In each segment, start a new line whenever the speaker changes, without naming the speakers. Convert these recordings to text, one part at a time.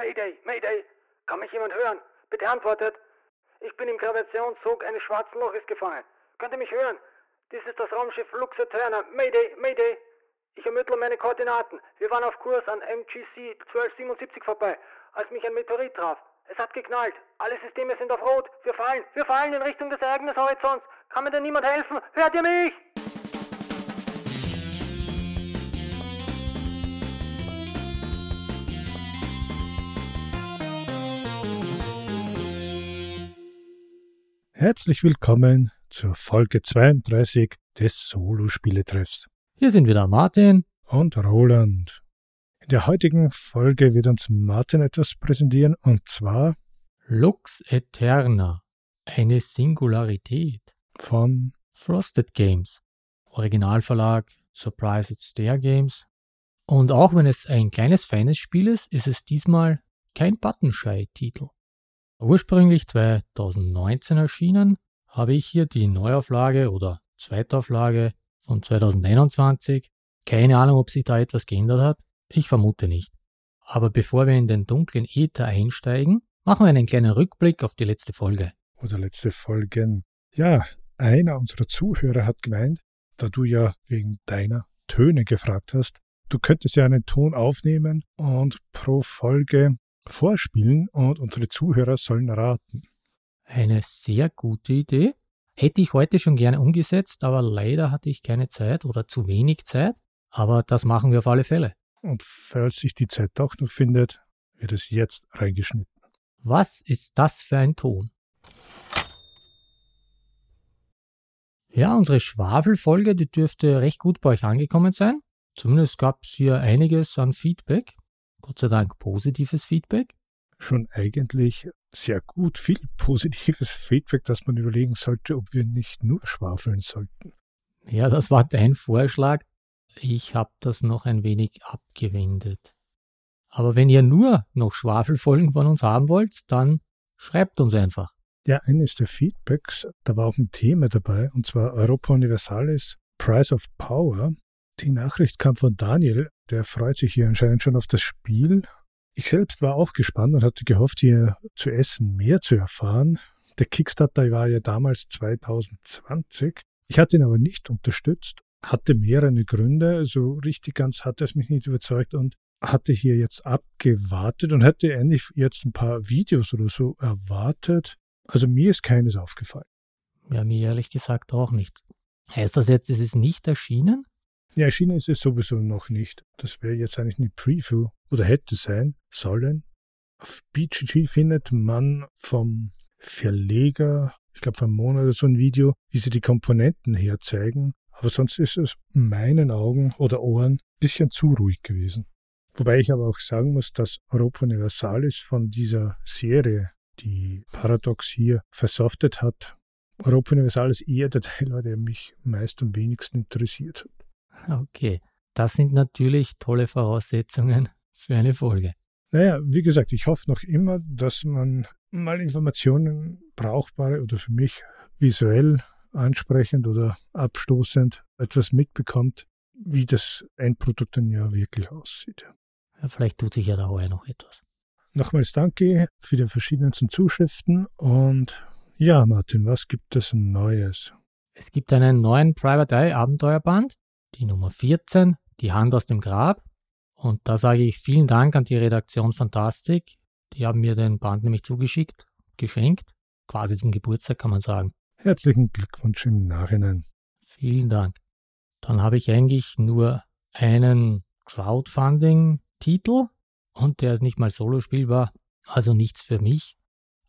Mayday, Mayday. Kann mich jemand hören? Bitte antwortet. Ich bin im Gravitätionszug eines schwarzen Loches gefangen. Könnt ihr mich hören? Dies ist das Raumschiff Lux Eterna. Mayday, Mayday. Ich ermittle meine Koordinaten. Wir waren auf Kurs an MGC 1277 vorbei, als mich ein Meteorit traf. Es hat geknallt. Alle Systeme sind auf Rot. Wir fallen. Wir fallen in Richtung des Ereignishorizonts. Kann mir denn niemand helfen? Hört ihr mich?
Herzlich willkommen zur Folge 32 des Solo-Spieletreffs.
Hier sind wieder Martin
und Roland. In der heutigen Folge wird uns Martin etwas präsentieren und zwar
Lux Eterna, eine Singularität
von
Frosted Games, Originalverlag Surprise at Stair Games. Und auch wenn es ein kleines feines Spiel ist, ist es diesmal kein Buttonshy-Titel. Ursprünglich 2019 erschienen, habe ich hier die Neuauflage oder Zweitauflage von 2021. Keine Ahnung, ob sich da etwas geändert hat. Ich vermute nicht. Aber bevor wir in den dunklen Äther einsteigen, machen wir einen kleinen Rückblick auf die letzte Folge.
Oder letzte Folgen. Ja, einer unserer Zuhörer hat gemeint, da du ja wegen deiner Töne gefragt hast, du könntest ja einen Ton aufnehmen und pro Folge vorspielen und unsere Zuhörer sollen raten.
Eine sehr gute Idee. Hätte ich heute schon gerne umgesetzt, aber leider hatte ich keine Zeit oder zu wenig Zeit. Aber das machen wir auf alle Fälle.
Und falls sich die Zeit doch noch findet, wird es jetzt reingeschnitten.
Was ist das für ein Ton? Ja, unsere Schwafelfolge, die dürfte recht gut bei euch angekommen sein. Zumindest gab es hier einiges an Feedback. Gott sei Dank positives Feedback.
Schon eigentlich sehr gut, viel positives Feedback, dass man überlegen sollte, ob wir nicht nur schwafeln sollten.
Ja, das war dein Vorschlag. Ich habe das noch ein wenig abgewendet. Aber wenn ihr nur noch Schwafelfolgen von uns haben wollt, dann schreibt uns einfach.
Ja, eines der Feedbacks, da war auch ein Thema dabei, und zwar Europa Universalis Price of Power. Die Nachricht kam von Daniel, der freut sich hier anscheinend schon auf das Spiel. Ich selbst war auch gespannt und hatte gehofft, hier zu essen mehr zu erfahren. Der Kickstarter war ja damals 2020. Ich hatte ihn aber nicht unterstützt, hatte mehrere Gründe, also richtig ganz hat es mich nicht überzeugt und hatte hier jetzt abgewartet und hätte endlich jetzt ein paar Videos oder so erwartet. Also mir ist keines aufgefallen.
Ja, mir ehrlich gesagt auch nicht. Heißt das jetzt, es ist nicht erschienen?
Ja, erschienen ist es sowieso noch nicht. Das wäre jetzt eigentlich eine Preview oder hätte sein sollen. Auf BGG findet man vom Verleger, ich glaube vom Monat oder so ein Video, wie sie die Komponenten herzeigen. Aber sonst ist es in meinen Augen oder Ohren ein bisschen zu ruhig gewesen. Wobei ich aber auch sagen muss, dass Europa Universalis von dieser Serie, die Paradox hier versoftet hat, Europa Universalis eher der Teil war, der mich meist am wenigsten interessiert hat.
Okay, das sind natürlich tolle Voraussetzungen für eine Folge.
Naja, wie gesagt, ich hoffe noch immer, dass man mal Informationen, brauchbare oder für mich visuell ansprechend oder abstoßend etwas mitbekommt, wie das Endprodukt dann ja wirklich aussieht.
Ja, vielleicht tut sich ja da heuer noch etwas.
Nochmals danke für die verschiedensten Zuschriften und ja, Martin, was gibt es Neues?
Es gibt einen neuen Private Eye Abenteuerband, die Nummer 14, die Hand aus dem Grab. Und da sage ich vielen Dank an die Redaktion Fantastik. Die haben mir den Band nämlich zugeschickt, geschenkt, quasi zum Geburtstag kann man sagen.
Herzlichen Glückwunsch im Nachhinein.
Vielen Dank. Dann habe ich eigentlich nur einen Crowdfunding-Titel und der ist nicht mal solo spielbar, also nichts für mich.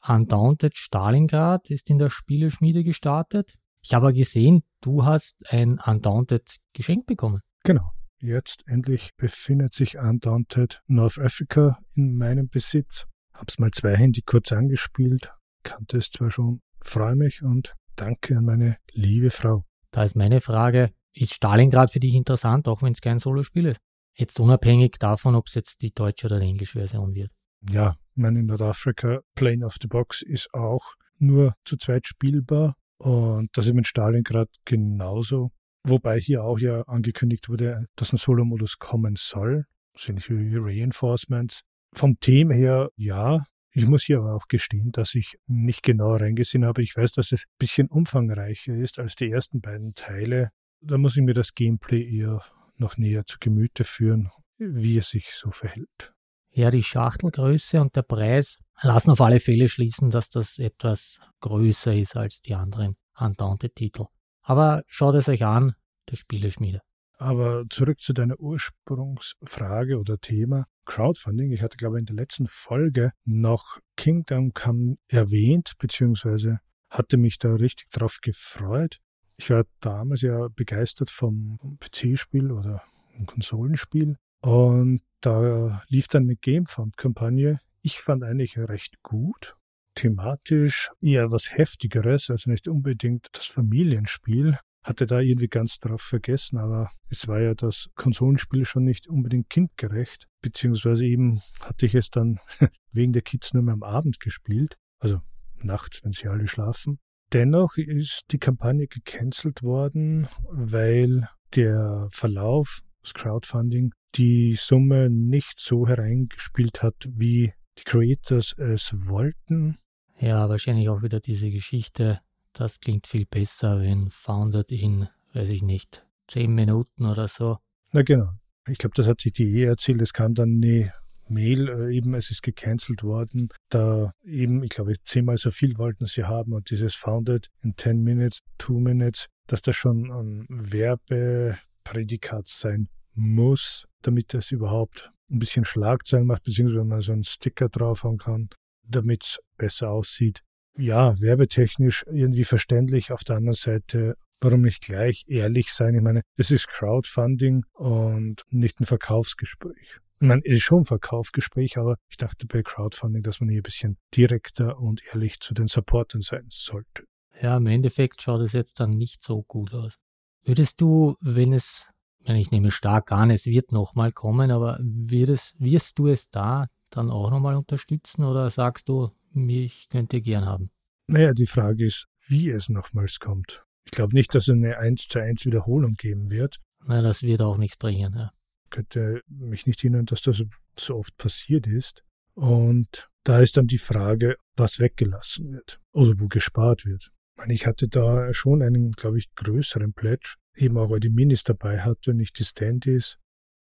Undaunted Stalingrad ist in der Spieleschmiede gestartet. Ich habe gesehen, du hast ein Undaunted geschenkt bekommen.
Genau. Jetzt endlich befindet sich Undaunted North Africa in meinem Besitz. Hab's mal zweihändig kurz angespielt, kannte es zwar schon, freue mich und danke an meine liebe Frau.
Da ist meine Frage, ist Stalingrad für dich interessant, auch wenn es kein Solospiel ist? Jetzt unabhängig davon, ob es jetzt die deutsche oder die englische Version wird.
Ja, ich meine, in Nordafrika, Plane of the Box ist auch nur zu zweit spielbar und das ist mit Stalingrad genauso. Wobei hier auch ja angekündigt wurde, dass ein Solo-Modus kommen soll, so ähnlich wie Reinforcements. Vom Thema her, ja. Ich muss hier aber auch gestehen, dass ich nicht genau reingesehen habe. Ich weiß, dass es ein bisschen umfangreicher ist als die ersten beiden Teile. Da muss ich mir das Gameplay eher noch näher zu Gemüte führen, wie es sich so verhält.
Ja, die Schachtelgröße und der Preis lassen auf alle Fälle schließen, dass das etwas größer ist als die anderen Undaunted-Titel. Aber schaut es euch an, der Spieleschmiede.
Aber zurück zu deiner Ursprungsfrage oder Thema. Crowdfunding. Ich hatte, glaube ich, in der letzten Folge noch Kingdom Come erwähnt, beziehungsweise hatte mich da richtig drauf gefreut. Ich war damals ja begeistert vom PC-Spiel oder einem Konsolenspiel und da lief dann eine Gamefund-Kampagne. Ich fand eigentlich recht gut. Thematisch eher was Heftigeres, also nicht unbedingt das Familienspiel, hatte da irgendwie ganz drauf vergessen, aber es war ja das Konsolenspiel schon nicht unbedingt kindgerecht, beziehungsweise eben hatte ich es dann wegen der Kids nur mehr am Abend gespielt, also nachts, wenn sie alle schlafen. Dennoch ist die Kampagne gecancelt worden, weil der Verlauf, das Crowdfunding, die Summe nicht so hereingespielt hat, wie die Creators es wollten.
Ja, wahrscheinlich auch wieder diese Geschichte, das klingt viel besser, wenn founded in, weiß ich nicht, zehn Minuten oder so.
Na genau. Ich glaube, das hat sich die eh erzählt. Es kam dann eine Mail, äh, eben es ist gecancelt worden. Da eben, ich glaube, zehnmal so viel wollten sie haben und dieses founded in 10 minutes, 2 minutes, dass das schon ein Werbeprädikat sein muss, damit es überhaupt ein bisschen Schlagzeilen macht, beziehungsweise man so einen Sticker drauf haben kann, damit es besser aussieht ja, werbetechnisch irgendwie verständlich. Auf der anderen Seite, warum nicht gleich ehrlich sein? Ich meine, es ist Crowdfunding und nicht ein Verkaufsgespräch. Ich meine, es ist schon ein Verkaufsgespräch, aber ich dachte bei Crowdfunding, dass man hier ein bisschen direkter und ehrlich zu den Supportern sein sollte.
Ja, im Endeffekt schaut es jetzt dann nicht so gut aus. Würdest du, wenn es, wenn ich nehme stark an, es wird nochmal kommen, aber es, wirst du es da dann auch nochmal unterstützen oder sagst du, mich könnt ihr gern haben?
Naja, die Frage ist, wie es nochmals kommt. Ich glaube nicht, dass es eine 1 zu 1 Wiederholung geben wird.
Na, das wird auch nichts bringen, ja.
Könnte mich nicht erinnern, dass das so oft passiert ist. Und da ist dann die Frage, was weggelassen wird oder wo gespart wird. Ich hatte da schon einen, glaube ich, größeren Pledge, eben auch weil die Minis dabei hatte und nicht die Standys.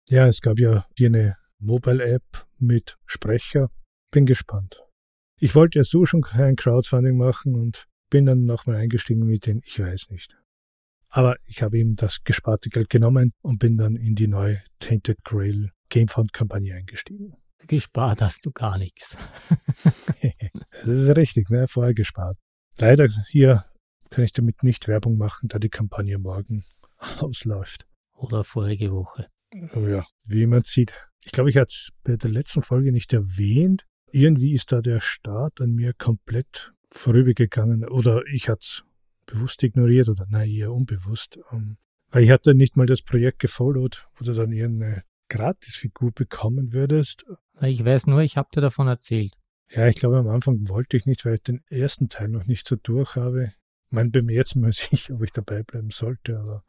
Ja, es gab ja hier eine Mobile-App mit Sprecher. Bin gespannt. Ich wollte ja so schon kein Crowdfunding machen und bin dann nochmal eingestiegen mit den, ich weiß nicht. Aber ich habe eben das gesparte Geld genommen und bin dann in die neue Tainted Grail Gamefund Kampagne eingestiegen.
Gespart hast du gar nichts.
das ist richtig, ne? Vorher gespart. Leider hier kann ich damit nicht Werbung machen, da die Kampagne morgen ausläuft.
Oder vorige Woche.
Oh ja, wie man sieht. Ich glaube, ich hatte es bei der letzten Folge nicht erwähnt, irgendwie ist da der Start an mir komplett vorübergegangen oder ich hatte es bewusst ignoriert oder nein, eher unbewusst. Ähm, weil ich hatte nicht mal das Projekt gefollowt, wo du dann irgendeine Gratisfigur bekommen würdest.
Ich weiß nur, ich habe dir davon erzählt.
Ja, ich glaube, am Anfang wollte ich nicht, weil ich den ersten Teil noch nicht so durch habe. Mein bemerkt mir sich, ob ich dabei bleiben sollte, aber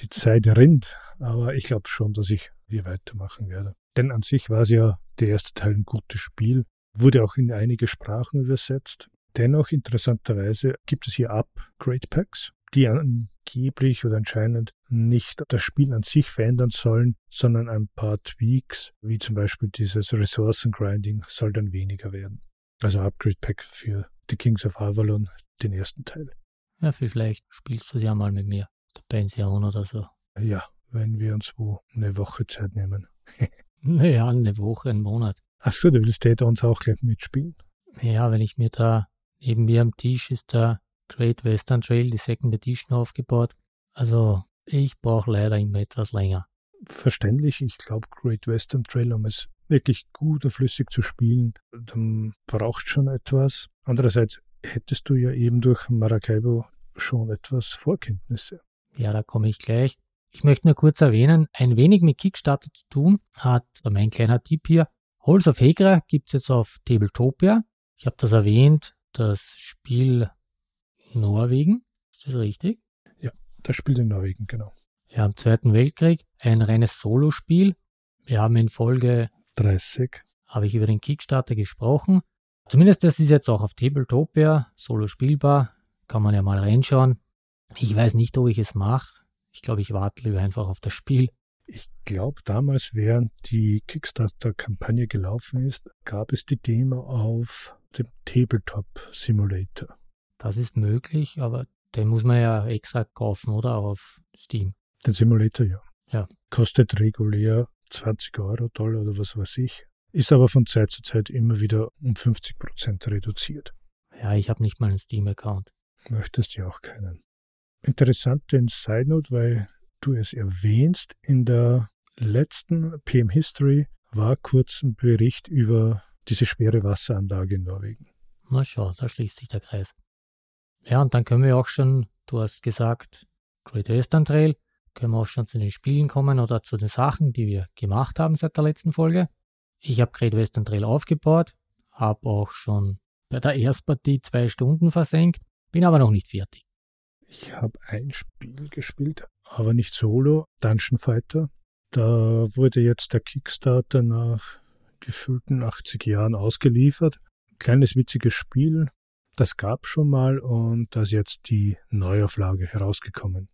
die Zeit rinnt. Aber ich glaube schon, dass ich hier weitermachen werde. Denn an sich war es ja der erste Teil ein gutes Spiel, wurde auch in einige Sprachen übersetzt. Dennoch interessanterweise gibt es hier Upgrade Packs, die angeblich oder anscheinend nicht das Spiel an sich verändern sollen, sondern ein paar Tweaks, wie zum Beispiel dieses Ressourcengrinding, soll dann weniger werden. Also Upgrade Pack für The Kings of Avalon, den ersten Teil.
Ja, vielleicht spielst du ja mal mit mir, der Pension oder so.
Ja, wenn wir uns wo eine Woche Zeit nehmen.
Naja, eine Woche, einen Monat.
Ach so, du willst da uns auch gleich mitspielen?
Ja, wenn ich mir da, neben mir am Tisch ist der Great Western Trail, die Second Edition aufgebaut. Also, ich brauche leider immer etwas länger.
Verständlich, ich glaube, Great Western Trail, um es wirklich gut und flüssig zu spielen, dann braucht schon etwas. Andererseits hättest du ja eben durch Maracaibo schon etwas Vorkenntnisse.
Ja, da komme ich gleich. Ich möchte nur kurz erwähnen, ein wenig mit Kickstarter zu tun hat mein kleiner Tipp hier. Halls of Hegra gibt es jetzt auf Tabletopia. Ich habe das erwähnt, das Spiel Norwegen. Ist das richtig?
Ja, das spielt in Norwegen, genau.
Ja, im Zweiten Weltkrieg ein reines Solospiel. Wir haben in Folge
30
habe ich über den Kickstarter gesprochen. Zumindest das ist jetzt auch auf Tabletopia, solo spielbar, kann man ja mal reinschauen. Ich weiß nicht, ob ich es mache. Ich glaube, ich warte lieber einfach auf das Spiel.
Ich glaube, damals, während die Kickstarter-Kampagne gelaufen ist, gab es die Demo auf dem Tabletop Simulator.
Das ist möglich, aber den muss man ja extra kaufen, oder? Auf Steam.
Den Simulator, ja.
Ja.
Kostet regulär 20 Euro, Dollar oder was weiß ich. Ist aber von Zeit zu Zeit immer wieder um 50 Prozent reduziert.
Ja, ich habe nicht mal einen Steam-Account.
Möchtest ja auch keinen. Interessant den Side Note, weil du es erwähnst, in der letzten PM History war kurz ein Bericht über diese schwere Wasseranlage in Norwegen.
Na schau, da schließt sich der Kreis. Ja, und dann können wir auch schon, du hast gesagt, Great Western Trail, können wir auch schon zu den Spielen kommen oder zu den Sachen, die wir gemacht haben seit der letzten Folge. Ich habe Great Western Trail aufgebaut, habe auch schon bei der Erstpartie zwei Stunden versenkt, bin aber noch nicht fertig.
Ich habe ein Spiel gespielt, aber nicht solo, Dungeon Fighter. Da wurde jetzt der Kickstarter nach gefühlten 80 Jahren ausgeliefert. Kleines witziges Spiel, das gab schon mal und da ist jetzt die Neuauflage herausgekommen.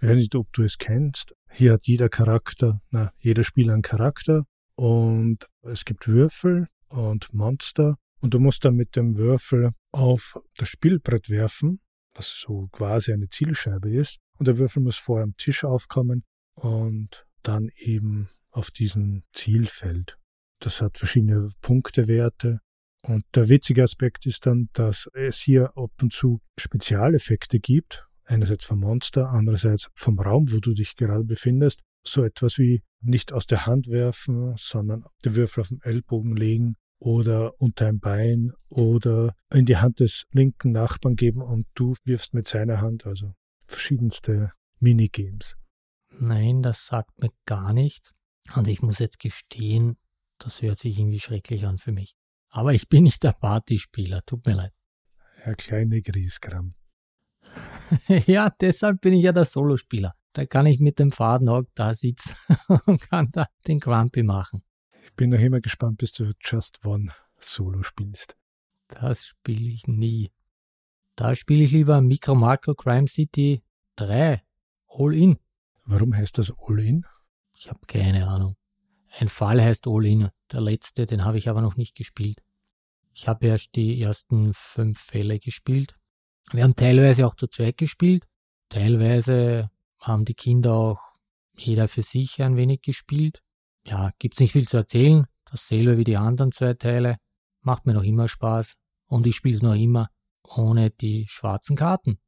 Ich weiß nicht, ob du es kennst. Hier hat jeder Charakter, na, jeder Spieler einen Charakter und es gibt Würfel und Monster und du musst dann mit dem Würfel auf das Spielbrett werfen, was so quasi eine Zielscheibe ist. Und der Würfel muss vorher am Tisch aufkommen und dann eben auf diesem Zielfeld. Das hat verschiedene Punktewerte und der witzige Aspekt ist dann, dass es hier ab und zu Spezialeffekte gibt, einerseits vom Monster, andererseits vom Raum, wo du dich gerade befindest. So etwas wie nicht aus der Hand werfen, sondern den Würfel auf den Ellbogen legen oder unter ein Bein oder in die Hand des linken Nachbarn geben und du wirfst mit seiner Hand, also verschiedenste Minigames.
Nein, das sagt mir gar nichts. Und ich muss jetzt gestehen, das hört sich irgendwie schrecklich an für mich. Aber ich bin nicht der Partyspieler, tut mir leid.
Herr kleine Griesgram.
ja, deshalb bin ich ja der Solospieler. Da kann ich mit dem Faden auch da sitzen und kann da den Grumpy machen.
Ich bin noch immer gespannt, bis du Just One Solo spielst.
Das spiele ich nie. Da spiele ich lieber Micro Macro Crime City 3 All In.
Warum heißt das All In?
Ich habe keine Ahnung. Ein Fall heißt All In. Der letzte, den habe ich aber noch nicht gespielt. Ich habe erst die ersten fünf Fälle gespielt. Wir haben teilweise auch zu zweit gespielt. Teilweise haben die Kinder auch jeder für sich ein wenig gespielt. Ja, gibt's nicht viel zu erzählen. Dasselbe wie die anderen zwei Teile. Macht mir noch immer Spaß. Und ich spiele es noch immer ohne die schwarzen Karten.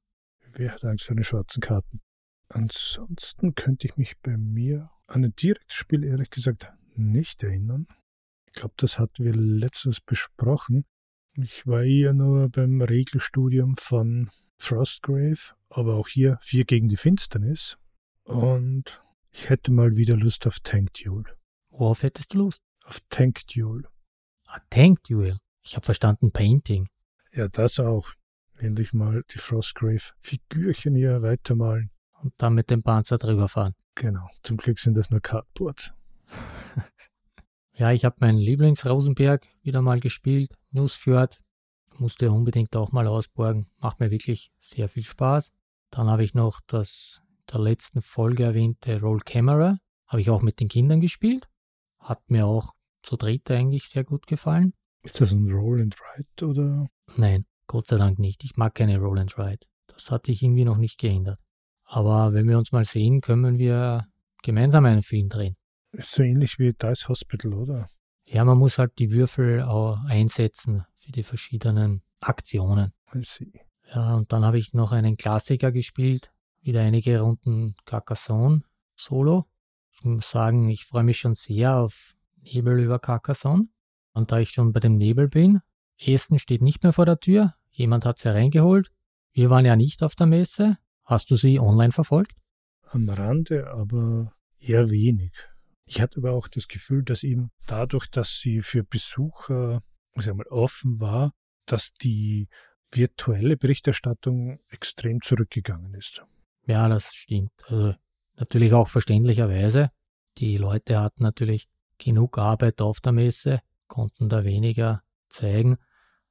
Wer hat Angst vor den schwarzen Karten? Ansonsten könnte ich mich bei mir an ein direktes Spiel ehrlich gesagt nicht erinnern. Ich glaube, das hatten wir letztens besprochen. Ich war eher nur beim Regelstudium von Frostgrave, aber auch hier vier gegen die Finsternis. Und ich hätte mal wieder Lust auf Tank Duel.
Worauf hättest du Lust?
Auf Tank Duel.
Ah, Tank Duel. Ich habe verstanden Painting.
Ja, das auch. Endlich mal die Frostgrave-Figürchen hier weitermalen.
Und dann mit dem Panzer drüber fahren.
Genau. Zum Glück sind das nur Cardboards.
ja, ich habe meinen Lieblings-Rosenberg wieder mal gespielt. Newsfjord. Musste unbedingt auch mal ausborgen. Macht mir wirklich sehr viel Spaß. Dann habe ich noch das der letzten Folge erwähnte Roll Camera. Habe ich auch mit den Kindern gespielt. Hat mir auch zu dritt eigentlich sehr gut gefallen.
Ist das ein Roll and Ride oder?
Nein, Gott sei Dank nicht. Ich mag keine Roll and Ride. Das hat sich irgendwie noch nicht geändert. Aber wenn wir uns mal sehen, können wir gemeinsam einen Film drehen.
Ist so ähnlich wie Dice Hospital, oder?
Ja, man muss halt die Würfel auch einsetzen für die verschiedenen Aktionen.
I see.
Ja, und dann habe ich noch einen Klassiker gespielt, wieder einige Runden Carcassonne Solo. Ich muss sagen, ich freue mich schon sehr auf Nebel über Carcassonne. Und da ich schon bei dem Nebel bin, Essen steht nicht mehr vor der Tür, jemand hat sie reingeholt. Wir waren ja nicht auf der Messe. Hast du sie online verfolgt?
Am Rande, aber eher wenig. Ich hatte aber auch das Gefühl, dass eben dadurch, dass sie für Besucher sag mal, offen war, dass die virtuelle Berichterstattung extrem zurückgegangen ist.
Ja, das stimmt. Also natürlich auch verständlicherweise. Die Leute hatten natürlich genug Arbeit auf der Messe, konnten da weniger zeigen.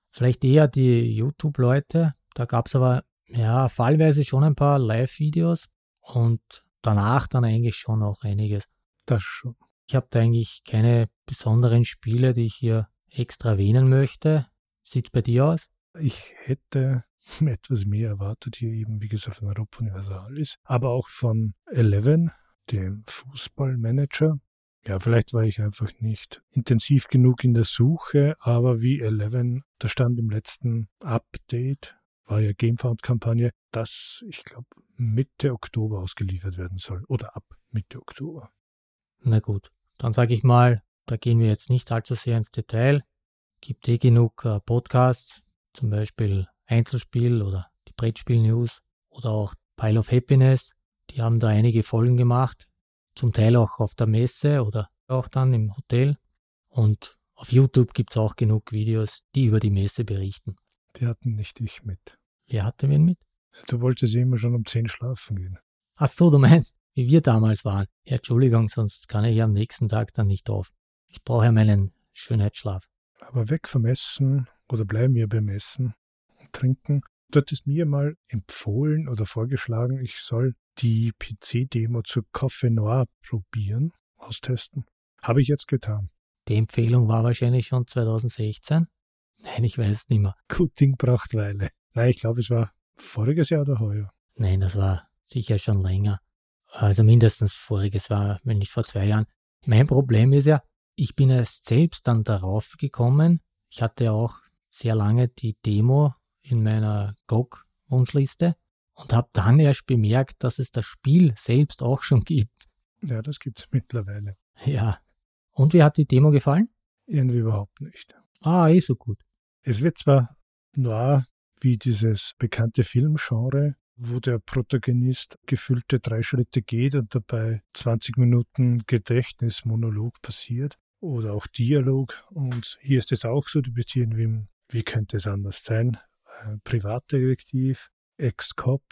Vielleicht eher die YouTube-Leute. Da gab es aber ja fallweise schon ein paar Live-Videos und danach dann eigentlich schon auch einiges.
Das schon.
Ich habe da eigentlich keine besonderen Spiele, die ich hier extra erwähnen möchte. Sieht es bei dir aus?
Ich hätte etwas mehr erwartet hier eben, wie gesagt, von Europa Universalis, aber auch von Eleven, dem Fußballmanager. Ja, vielleicht war ich einfach nicht intensiv genug in der Suche, aber wie Eleven, da stand im letzten Update, war ja Gamefound-Kampagne, dass ich glaube Mitte Oktober ausgeliefert werden soll oder ab Mitte Oktober.
Na gut, dann sage ich mal, da gehen wir jetzt nicht allzu sehr ins Detail. Gibt eh genug äh, Podcasts, zum Beispiel Einzelspiel oder die Brettspiel-News oder auch Pile of Happiness. Die haben da einige Folgen gemacht, zum Teil auch auf der Messe oder auch dann im Hotel. Und auf YouTube gibt es auch genug Videos, die über die Messe berichten.
Die hatten nicht ich mit.
Wer hatte wen mit?
Du wolltest immer schon um 10 schlafen gehen.
Ach so, du meinst, wie wir damals waren. Ja, Entschuldigung, sonst kann ich am nächsten Tag dann nicht auf. Ich brauche ja meinen Schönheitsschlaf.
Aber weg vom Essen oder bleiben wir beim Essen und Trinken. Du hattest mir mal empfohlen oder vorgeschlagen, ich soll die PC-Demo zu Coffee Noir probieren, austesten. Habe ich jetzt getan.
Die Empfehlung war wahrscheinlich schon 2016. Nein, ich weiß es nicht mehr.
Gut Ding braucht Weile. Nein, ich glaube, es war voriges Jahr oder heuer.
Nein, das war sicher schon länger. Also mindestens voriges war, wenn nicht vor zwei Jahren. Mein Problem ist ja, ich bin erst selbst dann darauf gekommen. Ich hatte auch sehr lange die Demo in meiner GOG-Wunschliste und habe dann erst bemerkt, dass es das Spiel selbst auch schon gibt.
Ja, das gibt es mittlerweile.
Ja. Und wie hat die Demo gefallen?
Irgendwie überhaupt nicht.
Ah, eh so gut.
Es wird zwar noir wie dieses bekannte Filmgenre, wo der Protagonist gefüllte drei Schritte geht und dabei 20 Minuten Gedächtnismonolog passiert oder auch Dialog. Und hier ist es auch so, du bist irgendwie, wie könnte es anders sein, Privatdetektiv, Ex-Cop,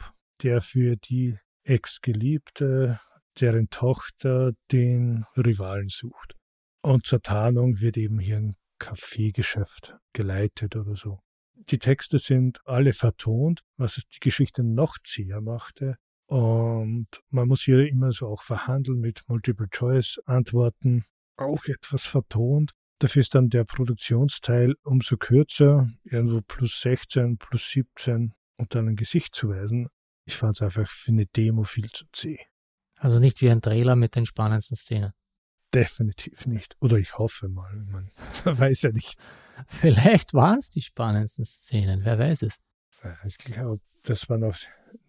der für die Ex-Geliebte, deren Tochter den Rivalen sucht. Und zur Tarnung wird eben hier ein Kaffeegeschäft geleitet oder so. Die Texte sind alle vertont, was es die Geschichte noch zäher machte. Und man muss hier immer so auch verhandeln mit Multiple-Choice-Antworten, auch etwas vertont. Dafür ist dann der Produktionsteil umso kürzer, irgendwo plus 16, plus 17 und dann ein Gesicht zu weisen. Ich fand es einfach für eine Demo viel zu zäh.
Also nicht wie ein Trailer mit den spannendsten Szenen.
Definitiv nicht. Oder ich hoffe mal. Man weiß ja nicht.
Vielleicht waren es die spannendsten Szenen, wer weiß es.
Ich glaube, das war noch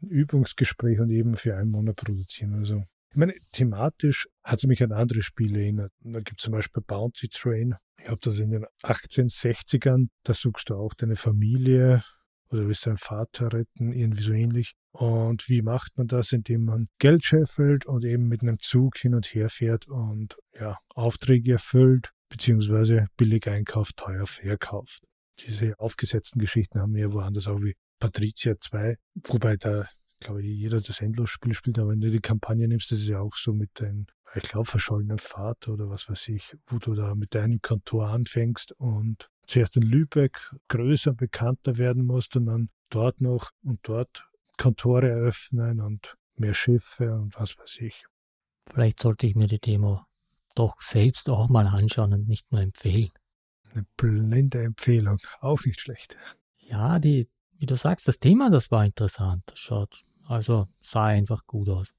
ein Übungsgespräch und eben für einen Monat produzieren. Also, ich meine, thematisch hat es mich an andere Spiele erinnert. Da gibt es zum Beispiel Bounty Train. Ich glaube, das in den 1860ern, da suchst du auch deine Familie oder willst deinen Vater retten, irgendwie so ähnlich. Und wie macht man das? Indem man Geld scheffelt und eben mit einem Zug hin und her fährt und ja, Aufträge erfüllt beziehungsweise billig einkauft, teuer verkauft. Diese aufgesetzten Geschichten haben wir woanders auch wie Patricia 2, wobei da, glaube ich, jeder das Endlosspiel spielt, aber wenn du die Kampagne nimmst, das ist ja auch so mit deinem, ich glaube, verschollenen Vater oder was weiß ich, wo du da mit deinem Kontor anfängst und zuerst in Lübeck größer, bekannter werden musst und dann dort noch und dort Kontore eröffnen und mehr Schiffe und was weiß ich.
Vielleicht sollte ich mir die Demo doch selbst auch mal anschauen und nicht nur empfehlen.
Eine blinde Empfehlung, auch nicht schlecht.
Ja, die, wie du sagst, das Thema, das war interessant. Das schaut, also sah einfach gut aus.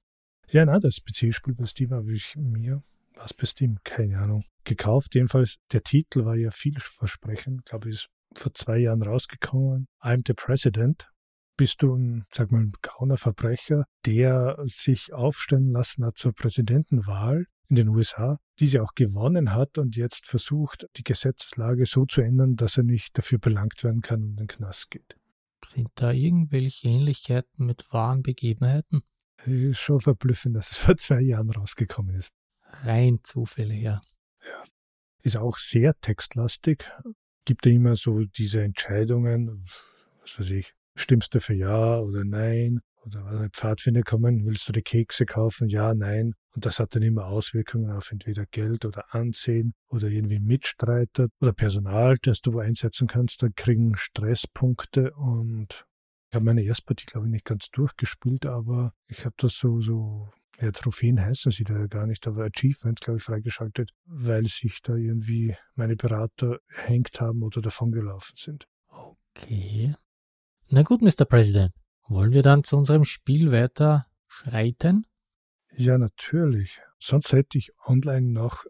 Ja, na, das PC-Spiel bei Steam habe ich mir, was bei Steam, keine Ahnung, gekauft. Jedenfalls, der Titel war ja vielversprechend. Ich glaube, ist vor zwei Jahren rausgekommen. I'm the President. Bist du ein, sag mal, ein gauner Verbrecher, der sich aufstellen lassen hat zur Präsidentenwahl in den USA, die sie auch gewonnen hat und jetzt versucht, die Gesetzeslage so zu ändern, dass er nicht dafür belangt werden kann und in den Knast geht.
Sind da irgendwelche Ähnlichkeiten mit wahren Begebenheiten?
Ist schon verblüffend, dass es vor zwei Jahren rausgekommen ist.
Rein Zufälle, ja.
Ja. Ist auch sehr textlastig. Gibt ja immer so diese Entscheidungen, was weiß ich, stimmst du für Ja oder Nein? Oder was, Pfadfinder kommen, willst du die Kekse kaufen? Ja, nein. Und das hat dann immer Auswirkungen auf entweder Geld oder Ansehen oder irgendwie Mitstreiter oder Personal, das du wo einsetzen kannst. Da kriegen Stresspunkte und ich habe meine Erstpartie, glaube ich, nicht ganz durchgespielt, aber ich habe das so, so, ja, Trophäen heißen sie da ja gar nicht, aber Achievements, glaube ich, freigeschaltet, weil sich da irgendwie meine Berater hängt haben oder davongelaufen sind.
Okay. Na gut, Mr. President. Wollen wir dann zu unserem Spiel weiter schreiten?
Ja, natürlich. Sonst hätte ich online noch,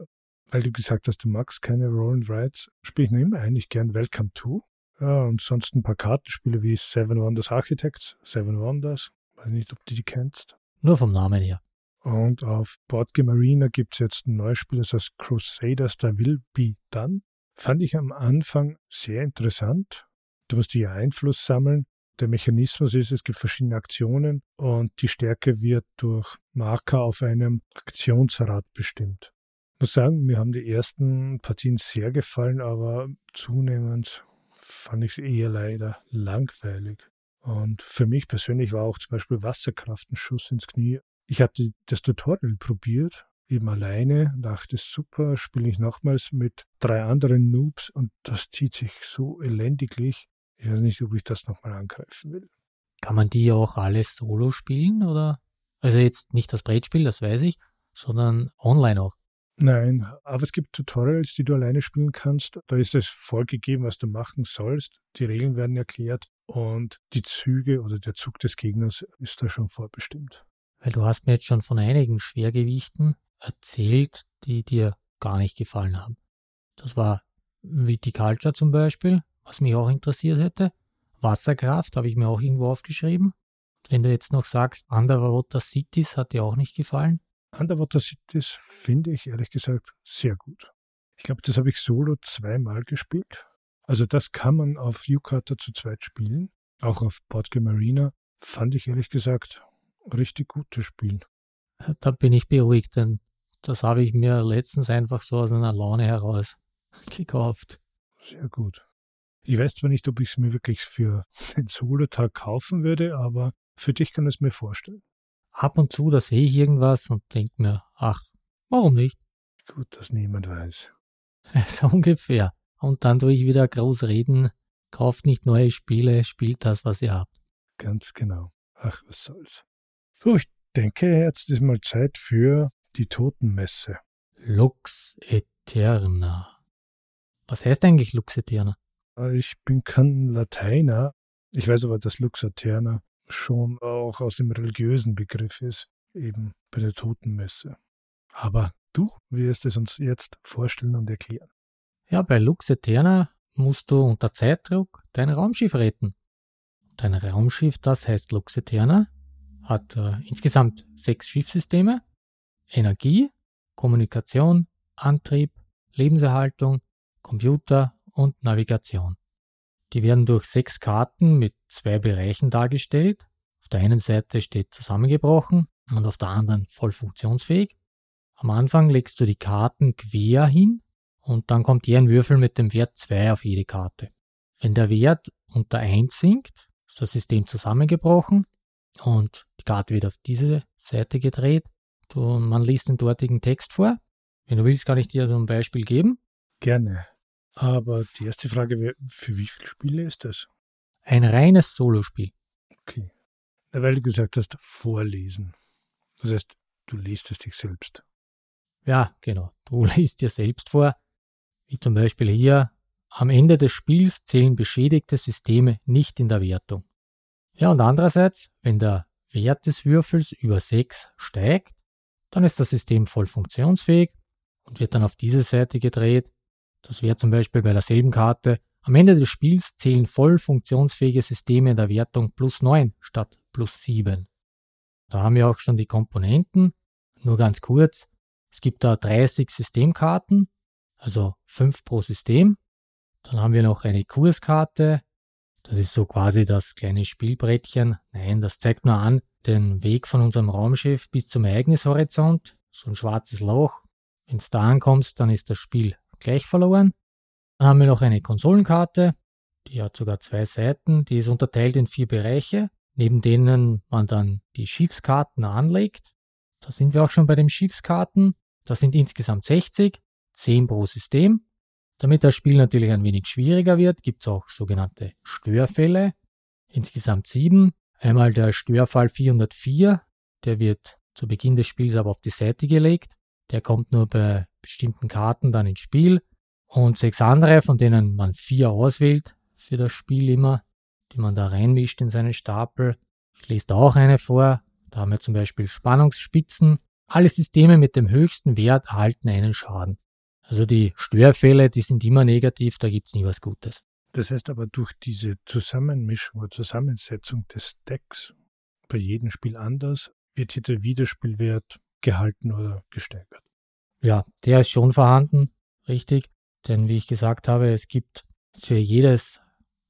weil du gesagt hast, du magst keine Roll and Rides, spiele ich noch immer eigentlich gern Welcome to. Ja, und sonst ein paar Kartenspiele wie Seven Wonders Architects, Seven Wonders. Weiß nicht, ob du die kennst.
Nur vom Namen her.
Und auf Boardgame Arena gibt es jetzt ein neues Spiel, das heißt Crusaders, da Will Be Done. Fand ich am Anfang sehr interessant. Du musst hier Einfluss sammeln der Mechanismus ist, es gibt verschiedene Aktionen und die Stärke wird durch Marker auf einem Aktionsrad bestimmt. Ich muss sagen, mir haben die ersten Partien sehr gefallen, aber zunehmend fand ich es eher leider langweilig. Und für mich persönlich war auch zum Beispiel Wasserkraft ein Schuss ins Knie. Ich hatte das Tutorial probiert, eben alleine, dachte super, spiele ich nochmals mit drei anderen Noobs und das zieht sich so elendiglich. Ich weiß nicht, ob ich das nochmal angreifen will.
Kann man die auch alles solo spielen oder? Also jetzt nicht das Brettspiel, das weiß ich, sondern online auch.
Nein, aber es gibt Tutorials, die du alleine spielen kannst. Da ist es vorgegeben, was du machen sollst. Die Regeln werden erklärt und die Züge oder der Zug des Gegners ist da schon vorbestimmt.
Weil du hast mir jetzt schon von einigen Schwergewichten erzählt, die dir gar nicht gefallen haben. Das war Viticulture zum Beispiel, was mich auch interessiert hätte. Wasserkraft habe ich mir auch irgendwo aufgeschrieben. Wenn du jetzt noch sagst, Underwater Cities hat dir auch nicht gefallen.
Underwater Cities finde ich ehrlich gesagt sehr gut. Ich glaube, das habe ich solo zweimal gespielt. Also das kann man auf Yukata zu zweit spielen. Auch auf Boardgame Arena fand ich ehrlich gesagt richtig gutes Spiel.
Da bin ich beruhigt, denn das habe ich mir letztens einfach so aus einer Laune heraus gekauft.
Sehr gut. Ich weiß zwar nicht, ob ich es mir wirklich für den Solo-Tag kaufen würde, aber für dich kann ich es mir vorstellen.
Ab und zu, da sehe ich irgendwas und denke mir, ach, warum nicht?
Gut, dass niemand weiß.
So ungefähr. Und dann tue ich wieder groß reden, kauft nicht neue Spiele, spielt das, was ihr habt.
Ganz genau. Ach, was soll's. So, ich denke, jetzt ist mal Zeit für die Totenmesse.
Lux Eterna. Was heißt eigentlich Lux Eterna?
Äh, ich bin kein Lateiner. Ich weiß aber, dass Lux Aeterna schon auch aus dem religiösen Begriff ist, eben bei der Totenmesse. Aber du wirst es uns jetzt vorstellen und erklären.
Ja, bei Lux Eterna musst du unter Zeitdruck dein Raumschiff retten. Dein Raumschiff, das heißt Lux Eterna, hat äh, insgesamt sechs Schiffssysteme. Energie, Kommunikation, Antrieb, Lebenserhaltung, Computer und Navigation. Die werden durch sechs Karten mit zwei Bereichen dargestellt. Auf der einen Seite steht zusammengebrochen und auf der anderen voll funktionsfähig. Am Anfang legst du die Karten quer hin und dann kommt je ein Würfel mit dem Wert 2 auf jede Karte. Wenn der Wert unter 1 sinkt, ist das System zusammengebrochen und die Karte wird auf diese Seite gedreht. und man liest den dortigen Text vor. Wenn du willst, kann ich dir so ein Beispiel geben.
Gerne. Aber die erste Frage wäre, für wie viele Spiele ist das?
Ein reines Solospiel.
Okay. Weil du gesagt hast, vorlesen. Das heißt, du liest es dich selbst.
Ja, genau. Du liest dir selbst vor. Wie zum Beispiel hier, am Ende des Spiels zählen beschädigte Systeme nicht in der Wertung. Ja, und andererseits, wenn der Wert des Würfels über 6 steigt, dann ist das System voll funktionsfähig und wird dann auf diese Seite gedreht das wäre zum Beispiel bei derselben Karte. Am Ende des Spiels zählen voll funktionsfähige Systeme in der Wertung plus 9 statt plus 7. Da haben wir auch schon die Komponenten. Nur ganz kurz. Es gibt da 30 Systemkarten, also 5 pro System. Dann haben wir noch eine Kurskarte. Das ist so quasi das kleine Spielbrettchen. Nein, das zeigt nur an den Weg von unserem Raumschiff bis zum Ereignishorizont. So ein schwarzes Loch. Wenn es da ankommst, dann ist das Spiel gleich verloren. Dann haben wir noch eine Konsolenkarte, die hat sogar zwei Seiten, die ist unterteilt in vier Bereiche, neben denen man dann die Schiffskarten anlegt. Da sind wir auch schon bei den Schiffskarten. Das sind insgesamt 60, 10 pro System. Damit das Spiel natürlich ein wenig schwieriger wird, gibt es auch sogenannte Störfälle. Insgesamt 7. Einmal der Störfall 404, der wird zu Beginn des Spiels aber auf die Seite gelegt. Der kommt nur bei bestimmten Karten dann ins Spiel. Und sechs andere, von denen man vier auswählt für das Spiel immer, die man da reinmischt in seinen Stapel. Ich lese da auch eine vor. Da haben wir zum Beispiel Spannungsspitzen. Alle Systeme mit dem höchsten Wert erhalten einen Schaden. Also die Störfälle, die sind immer negativ, da gibt es nie was Gutes.
Das heißt aber durch diese Zusammenmischung oder Zusammensetzung des Decks bei jedem Spiel anders, wird hier der Wiederspielwert gehalten oder gesteigert.
Ja, der ist schon vorhanden, richtig. Denn wie ich gesagt habe, es gibt für jedes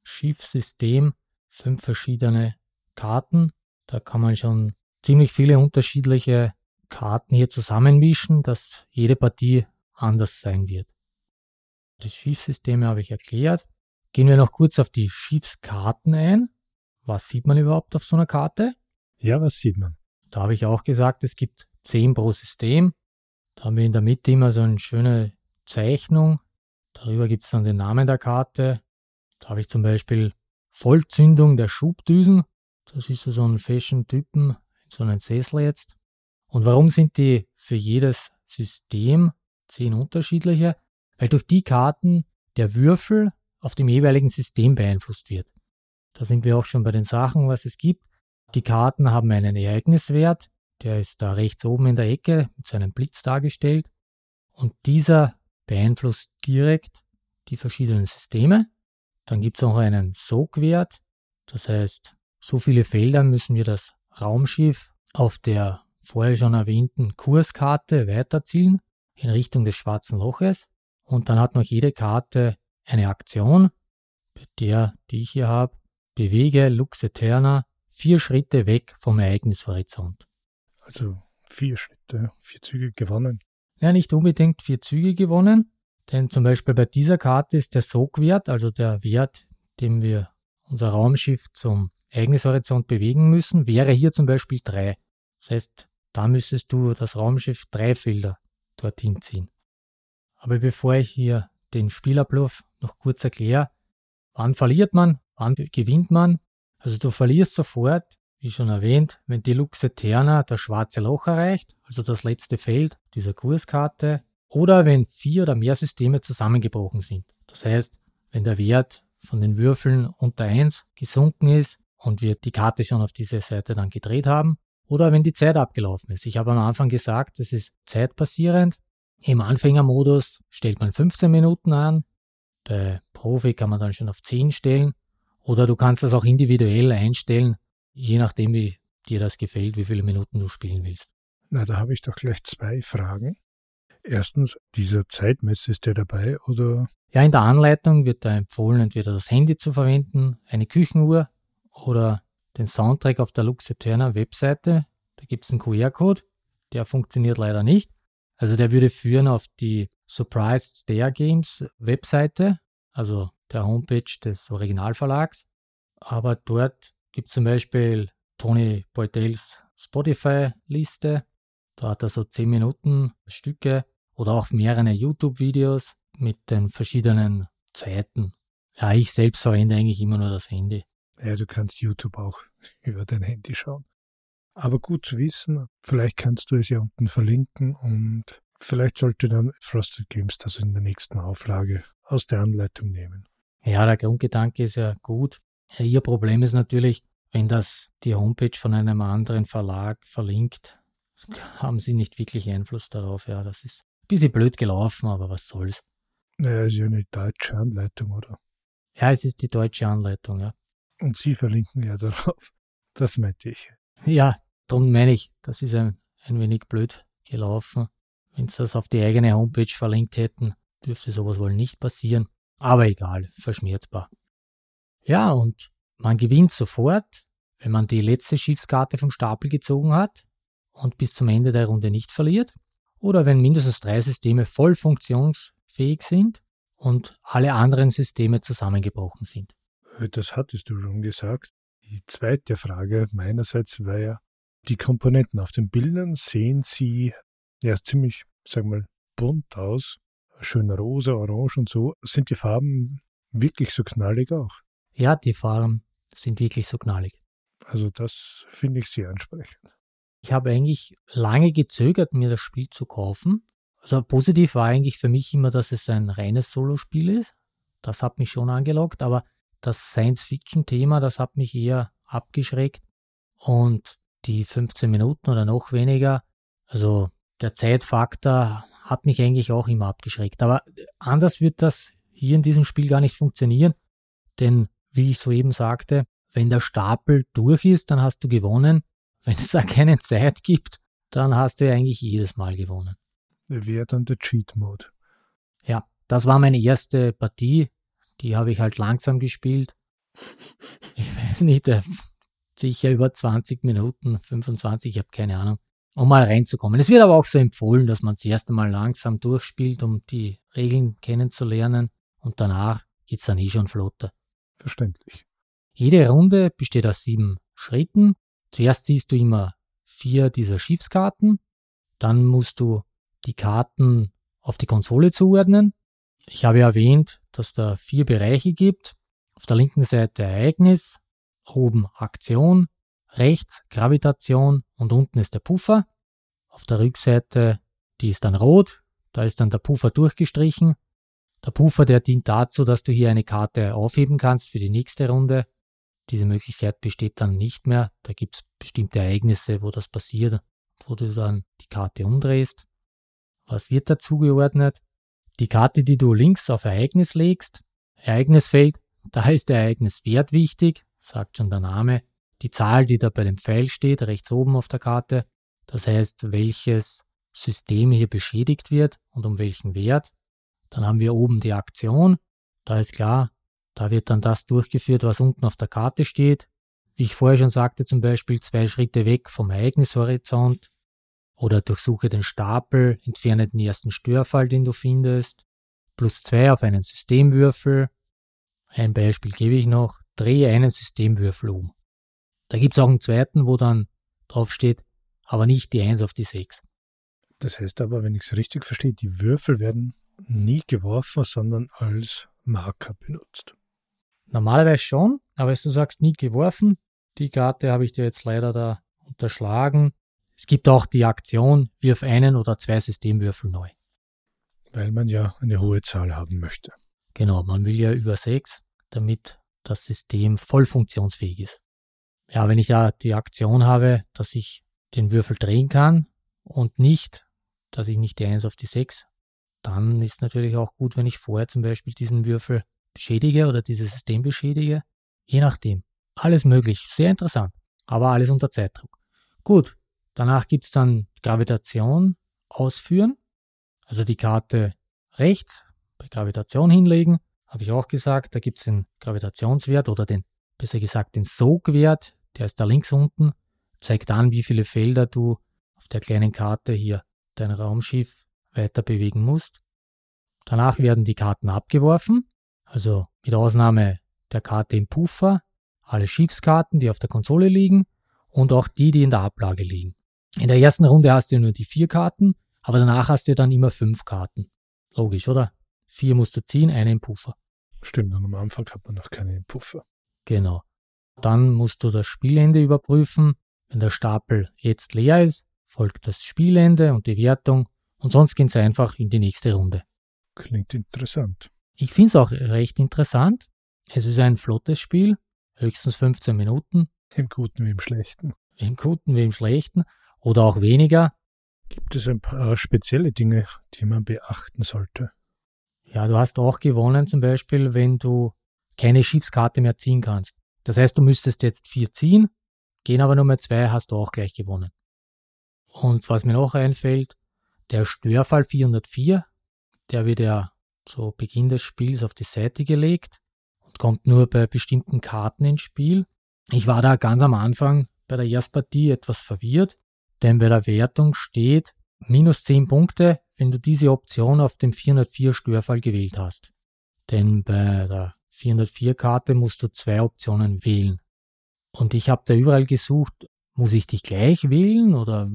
Schiffsystem fünf verschiedene Karten. Da kann man schon ziemlich viele unterschiedliche Karten hier zusammenmischen, dass jede Partie anders sein wird. Die Schiffssysteme habe ich erklärt. Gehen wir noch kurz auf die Schiffskarten ein. Was sieht man überhaupt auf so einer Karte?
Ja, was sieht man?
Da habe ich auch gesagt, es gibt 10 pro System. Da haben wir in der Mitte immer so eine schöne Zeichnung. Darüber gibt es dann den Namen der Karte. Da habe ich zum Beispiel Vollzündung der Schubdüsen. Das ist so ein Fashion-Typen in so einem Sessel jetzt. Und warum sind die für jedes System zehn unterschiedliche? Weil durch die Karten der Würfel auf dem jeweiligen System beeinflusst wird. Da sind wir auch schon bei den Sachen, was es gibt. Die Karten haben einen Ereigniswert, der ist da rechts oben in der Ecke mit seinem Blitz dargestellt. Und dieser beeinflusst direkt die verschiedenen Systeme. Dann gibt es noch einen Sogwert, das heißt, so viele Felder müssen wir das Raumschiff auf der vorher schon erwähnten Kurskarte weiterziehen in Richtung des schwarzen Loches. Und dann hat noch jede Karte eine Aktion, bei der, die ich hier habe, bewege Lux Eterna vier Schritte weg vom Ereignishorizont.
Also vier Schritte, vier Züge gewonnen.
Ja, nicht unbedingt vier Züge gewonnen, denn zum Beispiel bei dieser Karte ist der Sogwert, also der Wert, dem wir unser Raumschiff zum Ereignishorizont bewegen müssen, wäre hier zum Beispiel drei. Das heißt, da müsstest du das Raumschiff drei Felder dorthin ziehen. Aber bevor ich hier den Spielablauf noch kurz erkläre, wann verliert man, wann gewinnt man, also du verlierst sofort, wie schon erwähnt, wenn die Lux Eterna das schwarze Loch erreicht, also das letzte Feld dieser Kurskarte, oder wenn vier oder mehr Systeme zusammengebrochen sind. Das heißt, wenn der Wert von den Würfeln unter 1 gesunken ist und wir die Karte schon auf diese Seite dann gedreht haben, oder wenn die Zeit abgelaufen ist. Ich habe am Anfang gesagt, es ist zeitbasierend. Im Anfängermodus stellt man 15 Minuten an, bei Profi kann man dann schon auf 10 stellen oder du kannst das auch individuell einstellen, je nachdem, wie dir das gefällt, wie viele Minuten du spielen willst.
Na, da habe ich doch gleich zwei Fragen. Erstens, dieser Zeitmesser ist der dabei oder?
Ja, in der Anleitung wird da empfohlen, entweder das Handy zu verwenden, eine Küchenuhr oder den Soundtrack auf der Lux Eterna Webseite. Da gibt es einen QR-Code, der funktioniert leider nicht. Also der würde führen auf die Surprised Stair Games Webseite, also der Homepage des Originalverlags. Aber dort gibt es zum Beispiel Tony Beutels Spotify-Liste. Da hat er so 10 Minuten Stücke oder auch mehrere YouTube-Videos mit den verschiedenen Zeiten. Ja, ich selbst verwende eigentlich immer nur das Handy.
Ja, du kannst YouTube auch über dein Handy schauen. Aber gut zu wissen, vielleicht kannst du es ja unten verlinken und vielleicht sollte dann Frosted Games das in der nächsten Auflage aus der Anleitung nehmen.
Ja, der Grundgedanke ist ja gut. Ihr Problem ist natürlich, wenn das die Homepage von einem anderen Verlag verlinkt, haben sie nicht wirklich Einfluss darauf. Ja, das ist ein bisschen blöd gelaufen, aber was soll's.
Naja, ist ja eine deutsche Anleitung, oder?
Ja, es ist die deutsche Anleitung, ja.
Und Sie verlinken ja darauf. Das meinte ich.
Ja, darum meine ich, das ist ein, ein wenig blöd gelaufen. Wenn Sie das auf die eigene Homepage verlinkt hätten, dürfte sowas wohl nicht passieren. Aber egal, verschmerzbar. Ja, und man gewinnt sofort, wenn man die letzte Schiffskarte vom Stapel gezogen hat und bis zum Ende der Runde nicht verliert. Oder wenn mindestens drei Systeme voll funktionsfähig sind und alle anderen Systeme zusammengebrochen sind.
Das hattest du schon gesagt. Die zweite Frage meinerseits war ja, Die Komponenten auf den Bildern sehen sie ja ziemlich, sag mal, bunt aus. Schön rosa, orange und so. Sind die Farben wirklich so knallig auch?
Ja, die Farben sind wirklich so knallig.
Also das finde ich sehr ansprechend.
Ich habe eigentlich lange gezögert, mir das Spiel zu kaufen. Also positiv war eigentlich für mich immer, dass es ein reines Solospiel ist. Das hat mich schon angelockt, aber das Science-Fiction-Thema, das hat mich eher abgeschreckt. Und die 15 Minuten oder noch weniger, also der Zeitfaktor hat mich eigentlich auch immer abgeschreckt. Aber anders wird das hier in diesem Spiel gar nicht funktionieren, denn wie ich soeben sagte, wenn der Stapel durch ist, dann hast du gewonnen. Wenn es da keine Zeit gibt, dann hast du ja eigentlich jedes Mal gewonnen.
Wäre dann der Cheat-Mode.
Ja, das war meine erste Partie. Die habe ich halt langsam gespielt. Ich weiß nicht, äh, sicher über 20 Minuten, 25, ich habe keine Ahnung, um mal reinzukommen. Es wird aber auch so empfohlen, dass man das erste Mal langsam durchspielt, um die Regeln kennenzulernen und danach geht es dann eh schon flotter.
Verständlich.
Jede Runde besteht aus sieben Schritten. Zuerst siehst du immer vier dieser Schiffskarten, dann musst du die Karten auf die Konsole zuordnen. Ich habe erwähnt, dass da vier Bereiche gibt. Auf der linken Seite Ereignis, oben Aktion, rechts Gravitation und unten ist der Puffer. Auf der Rückseite, die ist dann rot, da ist dann der Puffer durchgestrichen. Der Puffer, der dient dazu, dass du hier eine Karte aufheben kannst für die nächste Runde. Diese Möglichkeit besteht dann nicht mehr. Da gibt es bestimmte Ereignisse, wo das passiert, wo du dann die Karte umdrehst. Was wird dazu geordnet? Die Karte, die du links auf Ereignis legst, Ereignisfeld, da ist der Ereigniswert wichtig, sagt schon der Name. Die Zahl, die da bei dem Pfeil steht, rechts oben auf der Karte, das heißt, welches System hier beschädigt wird und um welchen Wert. Dann haben wir oben die Aktion. Da ist klar, da wird dann das durchgeführt, was unten auf der Karte steht. Wie ich vorher schon sagte, zum Beispiel zwei Schritte weg vom Ereignishorizont oder durchsuche den Stapel, entferne den ersten Störfall, den du findest, plus zwei auf einen Systemwürfel. Ein Beispiel gebe ich noch, drehe einen Systemwürfel um. Da gibt es auch einen zweiten, wo dann drauf steht, aber nicht die 1 auf die 6.
Das heißt aber, wenn ich es richtig verstehe, die Würfel werden nie geworfen, sondern als Marker benutzt.
Normalerweise schon, aber wenn du sagst, nie geworfen, die Karte habe ich dir jetzt leider da unterschlagen. Es gibt auch die Aktion, wirf einen oder zwei Systemwürfel neu.
Weil man ja eine hohe Zahl haben möchte.
Genau, man will ja über sechs, damit das System voll funktionsfähig ist. Ja, wenn ich ja die Aktion habe, dass ich den Würfel drehen kann und nicht, dass ich nicht die 1 auf die 6, dann ist natürlich auch gut, wenn ich vorher zum Beispiel diesen Würfel beschädige oder dieses System beschädige. Je nachdem. Alles möglich. Sehr interessant. Aber alles unter Zeitdruck. Gut. Danach gibt es dann Gravitation ausführen. Also die Karte rechts bei Gravitation hinlegen. Habe ich auch gesagt. Da gibt es den Gravitationswert oder den, besser gesagt, den Sogwert. Der ist da links unten. Zeigt an, wie viele Felder du auf der kleinen Karte hier dein Raumschiff weiter bewegen musst. Danach werden die Karten abgeworfen, also mit Ausnahme der Karte im Puffer, alle Schiffskarten, die auf der Konsole liegen und auch die, die in der Ablage liegen. In der ersten Runde hast du nur die vier Karten, aber danach hast du dann immer fünf Karten. Logisch, oder? Vier musst du ziehen, eine im Puffer.
Stimmt, und am Anfang hat man noch keine im Puffer.
Genau. Dann musst du das Spielende überprüfen. Wenn der Stapel jetzt leer ist, folgt das Spielende und die Wertung und sonst gehen sie einfach in die nächste Runde.
Klingt interessant.
Ich finde es auch recht interessant. Es ist ein flottes Spiel, höchstens 15 Minuten.
Im Guten wie im Schlechten.
Im Guten wie im Schlechten oder auch weniger.
Gibt es ein paar spezielle Dinge, die man beachten sollte?
Ja, du hast auch gewonnen, zum Beispiel, wenn du keine Schiffskarte mehr ziehen kannst. Das heißt, du müsstest jetzt vier ziehen, gehen aber nur mehr zwei, hast du auch gleich gewonnen. Und was mir noch einfällt, der Störfall 404, der wird ja zu Beginn des Spiels auf die Seite gelegt und kommt nur bei bestimmten Karten ins Spiel. Ich war da ganz am Anfang bei der Erstpartie etwas verwirrt, denn bei der Wertung steht minus 10 Punkte, wenn du diese Option auf dem 404 Störfall gewählt hast. Denn bei der 404 Karte musst du zwei Optionen wählen. Und ich habe da überall gesucht, muss ich die gleich wählen oder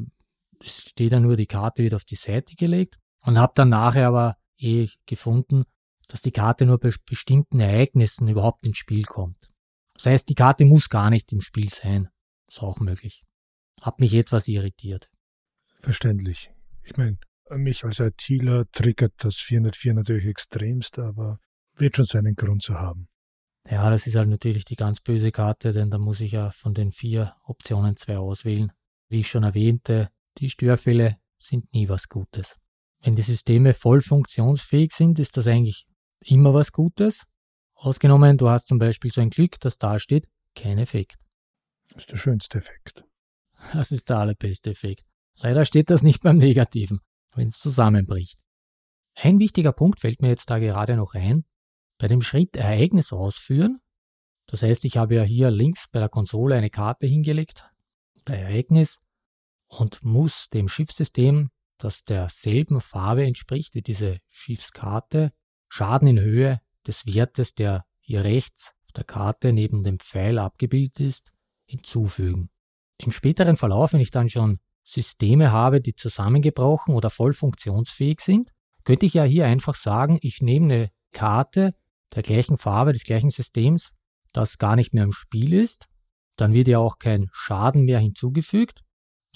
steht da nur die Karte wieder auf die Seite gelegt? Und habe dann nachher aber eh gefunden, dass die Karte nur bei bestimmten Ereignissen überhaupt ins Spiel kommt. Das heißt, die Karte muss gar nicht im Spiel sein. Ist auch möglich. Hat mich etwas irritiert.
Verständlich. Ich meine, mich als ITler triggert das 404 natürlich extremst, aber wird schon seinen Grund zu haben.
Ja, das ist halt natürlich die ganz böse Karte, denn da muss ich ja von den vier Optionen zwei auswählen. Wie ich schon erwähnte, die Störfälle sind nie was Gutes. Wenn die Systeme voll funktionsfähig sind, ist das eigentlich immer was Gutes. Ausgenommen, du hast zum Beispiel so ein Glück, dass da steht, kein Effekt.
Das ist der schönste Effekt.
Das ist der allerbeste Effekt. Leider steht das nicht beim Negativen, wenn es zusammenbricht. Ein wichtiger Punkt fällt mir jetzt da gerade noch ein. Bei dem Schritt Ereignis ausführen, das heißt, ich habe ja hier links bei der Konsole eine Karte hingelegt, bei Ereignis, und muss dem Schiffssystem, das derselben Farbe entspricht wie diese Schiffskarte, Schaden in Höhe des Wertes, der hier rechts auf der Karte neben dem Pfeil abgebildet ist, hinzufügen. Im späteren Verlauf, wenn ich dann schon Systeme habe, die zusammengebrochen oder voll funktionsfähig sind, könnte ich ja hier einfach sagen, ich nehme eine Karte der gleichen Farbe, des gleichen Systems, das gar nicht mehr im Spiel ist. Dann wird ja auch kein Schaden mehr hinzugefügt.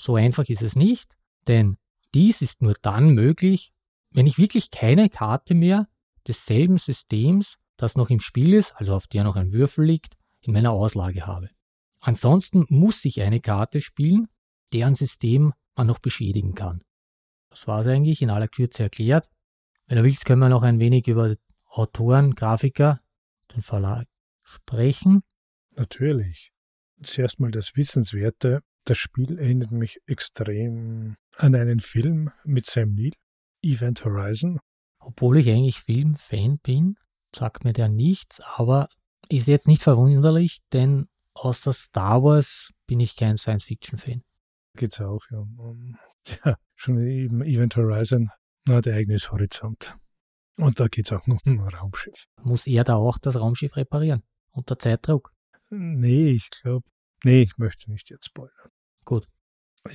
So einfach ist es nicht, denn dies ist nur dann möglich, wenn ich wirklich keine Karte mehr desselben Systems, das noch im Spiel ist, also auf der noch ein Würfel liegt, in meiner Auslage habe. Ansonsten muss ich eine Karte spielen, deren System man noch beschädigen kann. Das war es eigentlich in aller Kürze erklärt. Wenn du willst, können wir noch ein wenig über Autoren, Grafiker, den Verlag sprechen.
Natürlich. Zuerst mal das Wissenswerte. Das Spiel erinnert mich extrem an einen Film mit Sam Neill, Event Horizon.
Obwohl ich eigentlich Filmfan bin, sagt mir der nichts, aber ist jetzt nicht verwunderlich, denn außer Star Wars bin ich kein Science-Fiction-Fan.
Geht's auch, ja. Um, ja, schon eben Event Horizon hat eigenes Horizont. Und da geht's auch noch um ein Raumschiff.
Muss er da auch das Raumschiff reparieren? Unter Zeitdruck?
Nee, ich glaube, nee, ich möchte nicht jetzt spoilern.
Gut.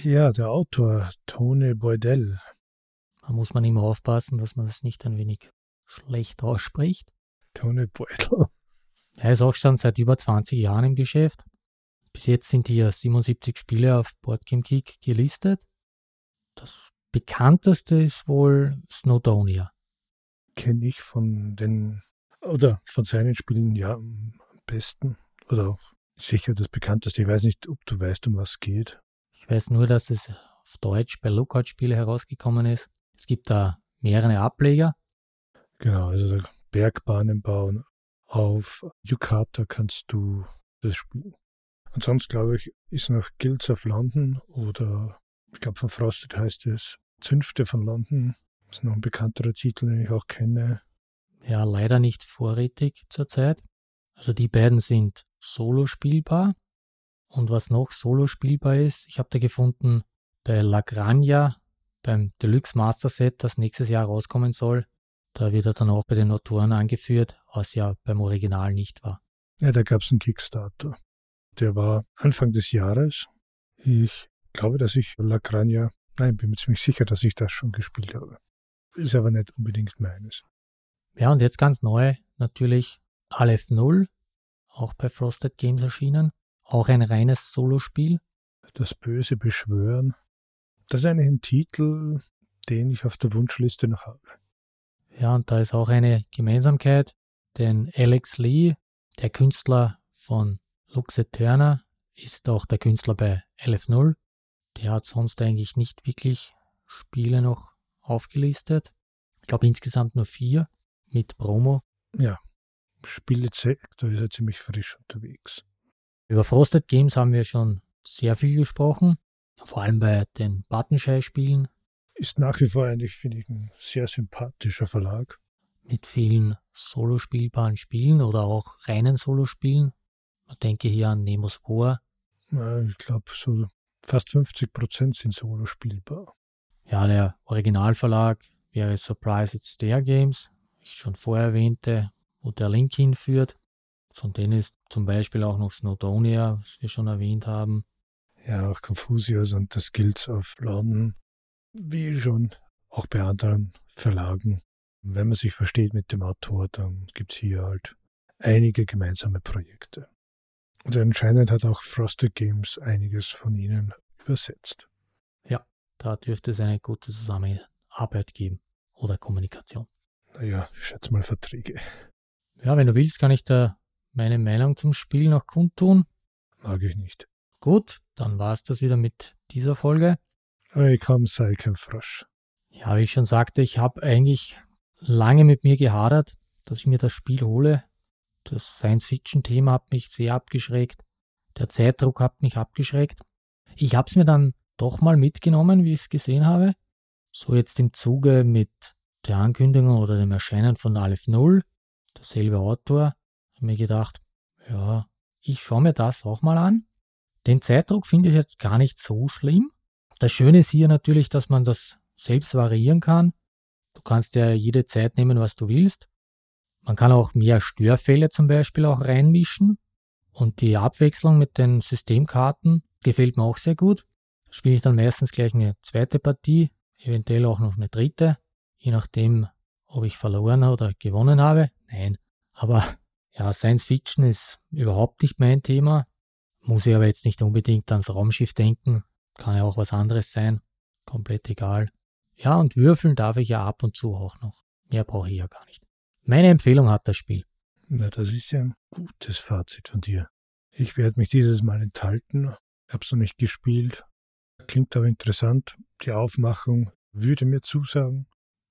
Ja, der Autor, Tone Boydell.
Da muss man immer aufpassen, dass man das nicht ein wenig schlecht ausspricht.
Tone Boydell.
Er ist auch schon seit über 20 Jahren im Geschäft. Bis jetzt sind hier 77 Spiele auf Boardgame Geek gelistet. Das bekannteste ist wohl Snowdonia.
Kenne ich von den, oder von seinen Spielen ja am besten. Oder auch sicher das bekannteste. Ich weiß nicht, ob du weißt, um was es geht.
Ich weiß nur, dass es auf Deutsch bei Lookout Spiele herausgekommen ist. Es gibt da mehrere Ableger.
Genau, also Bergbahnen bauen. Auf Yukata kannst du das spielen. Ansonsten glaube ich, ist noch Guilds of London oder ich glaube von Frosted heißt es Zünfte von London. Das ist noch ein bekannterer Titel, den ich auch kenne.
Ja, leider nicht vorrätig zurzeit. Also die beiden sind solo spielbar. Und was noch solo spielbar ist, ich habe da gefunden bei Lagranja, beim Deluxe Master Set, das nächstes Jahr rauskommen soll. Da wird er dann auch bei den Autoren angeführt, was ja beim Original nicht war.
Ja, da gab es einen Kickstarter. Der war Anfang des Jahres. Ich glaube, dass ich Lagranja, nein, bin mir ziemlich sicher, dass ich das schon gespielt habe. Ist aber nicht unbedingt meines.
Ja, und jetzt ganz neu natürlich Aleph 0, auch bei Frosted Games erschienen. Auch ein reines Solospiel.
Das böse Beschwören. Das ist eigentlich ein Titel, den ich auf der Wunschliste noch habe.
Ja, und da ist auch eine Gemeinsamkeit, denn Alex Lee, der Künstler von Lux Eterna ist auch der Künstler bei LF0. Der hat sonst eigentlich nicht wirklich Spiele noch aufgelistet. Ich glaube insgesamt nur vier mit Promo.
Ja, Spielesektor ist er ziemlich frisch unterwegs.
Über Frosted Games haben wir schon sehr viel gesprochen, vor allem bei den Buttonshy-Spielen.
Ist nach wie vor eigentlich, finde ich, ein sehr sympathischer Verlag.
Mit vielen solospielbaren Spielen oder auch reinen Solospielen. Man denke hier an Nemos War.
Ja, ich glaube, so fast 50 Prozent sind solo spielbar.
Ja, der Originalverlag wäre Surprise at Stair Games, wie ich schon vorher erwähnte, wo der Link hinführt. Von denen ist zum Beispiel auch noch Snowdonia, was wir schon erwähnt haben.
Ja, auch Confucius und das Guilds of London, wie schon auch bei anderen Verlagen. Wenn man sich versteht mit dem Autor, dann gibt es hier halt einige gemeinsame Projekte. Und anscheinend hat auch Frosted Games einiges von ihnen übersetzt.
Ja, da dürfte es eine gute Zusammenarbeit geben oder Kommunikation.
Naja, ich schätze mal Verträge.
Ja, wenn du willst, kann ich da meine Meinung zum Spiel noch kundtun.
Mag ich nicht.
Gut, dann war es das wieder mit dieser Folge.
Ich komm, sei kein Frosch.
Ja, wie ich schon sagte, ich habe eigentlich lange mit mir gehadert, dass ich mir das Spiel hole. Das Science-Fiction-Thema hat mich sehr abgeschreckt. Der Zeitdruck hat mich abgeschreckt. Ich habe es mir dann doch mal mitgenommen, wie ich es gesehen habe. So jetzt im Zuge mit der Ankündigung oder dem Erscheinen von Aleph Null, derselbe Autor, habe mir gedacht, ja, ich schaue mir das auch mal an. Den Zeitdruck finde ich jetzt gar nicht so schlimm. Das Schöne ist hier natürlich, dass man das selbst variieren kann. Du kannst ja jede Zeit nehmen, was du willst. Man kann auch mehr Störfälle zum Beispiel auch reinmischen. Und die Abwechslung mit den Systemkarten gefällt mir auch sehr gut. Da spiele ich dann meistens gleich eine zweite Partie, eventuell auch noch eine dritte, je nachdem, ob ich verloren oder gewonnen habe. Nein, aber ja, Science Fiction ist überhaupt nicht mein Thema. Muss ich aber jetzt nicht unbedingt ans Raumschiff denken. Kann ja auch was anderes sein. Komplett egal. Ja, und würfeln darf ich ja ab und zu auch noch. Mehr brauche ich ja gar nicht. Meine Empfehlung hat das Spiel.
Na, das ist ja ein gutes Fazit von dir. Ich werde mich dieses Mal enthalten. Ich habe es noch nicht gespielt. Klingt aber interessant. Die Aufmachung würde mir zusagen.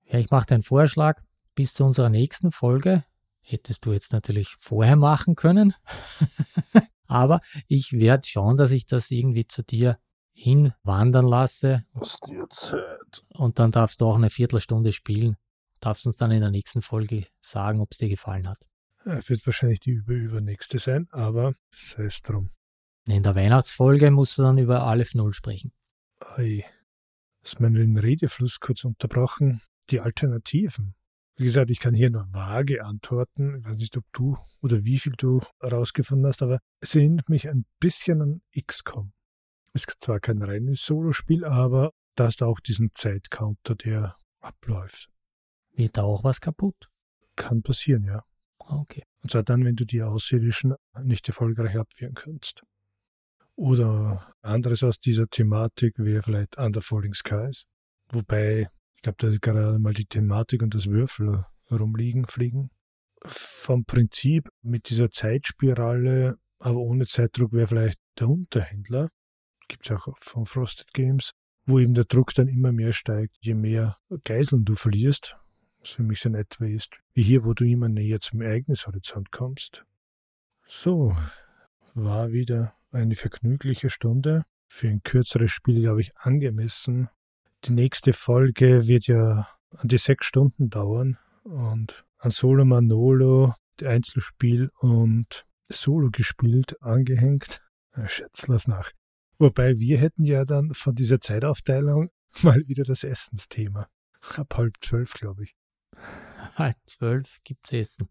Ja, ich mache einen Vorschlag. Bis zu unserer nächsten Folge hättest du jetzt natürlich vorher machen können. Aber ich werde schauen, dass ich das irgendwie zu dir hinwandern lasse.
Aus dir Zeit.
Und dann darfst du auch eine Viertelstunde spielen. Darfst uns dann in der nächsten Folge sagen, ob es dir gefallen hat.
Ja, wird wahrscheinlich die überübernächste sein, aber sei es drum.
In der Weihnachtsfolge musst du dann über Aleph Null sprechen.
Ei. Hast meinen Redefluss kurz unterbrochen. Die Alternativen. Wie gesagt, ich kann hier nur vage antworten. Ich weiß nicht, ob du oder wie viel du herausgefunden hast, aber es erinnert mich ein bisschen an XCOM. Es ist zwar kein reines Solospiel, aber da hast du auch diesen Zeitcounter, der abläuft.
Wird da auch was kaputt?
Kann passieren, ja.
Okay.
Und zwar dann, wenn du die Außerirdischen nicht erfolgreich abwehren kannst. Oder anderes aus dieser Thematik wäre vielleicht Under Falling Skies. Wobei glaube, da ist gerade mal die Thematik und das Würfel rumliegen, fliegen. Vom Prinzip mit dieser Zeitspirale, aber ohne Zeitdruck wäre vielleicht der Unterhändler. Gibt es auch von Frosted Games, wo eben der Druck dann immer mehr steigt, je mehr Geiseln du verlierst. Was für mich so in etwa ist, wie hier, wo du immer näher zum Ereignishorizont kommst. So, war wieder eine vergnügliche Stunde. Für ein kürzeres Spiel, glaube ich, angemessen die nächste Folge wird ja an die sechs Stunden dauern und an Solo Manolo, Einzelspiel und Solo gespielt, angehängt. Lass nach. Wobei wir hätten ja dann von dieser Zeitaufteilung mal wieder das Essensthema. Ab halb zwölf, glaube ich.
Halb zwölf gibt's Essen.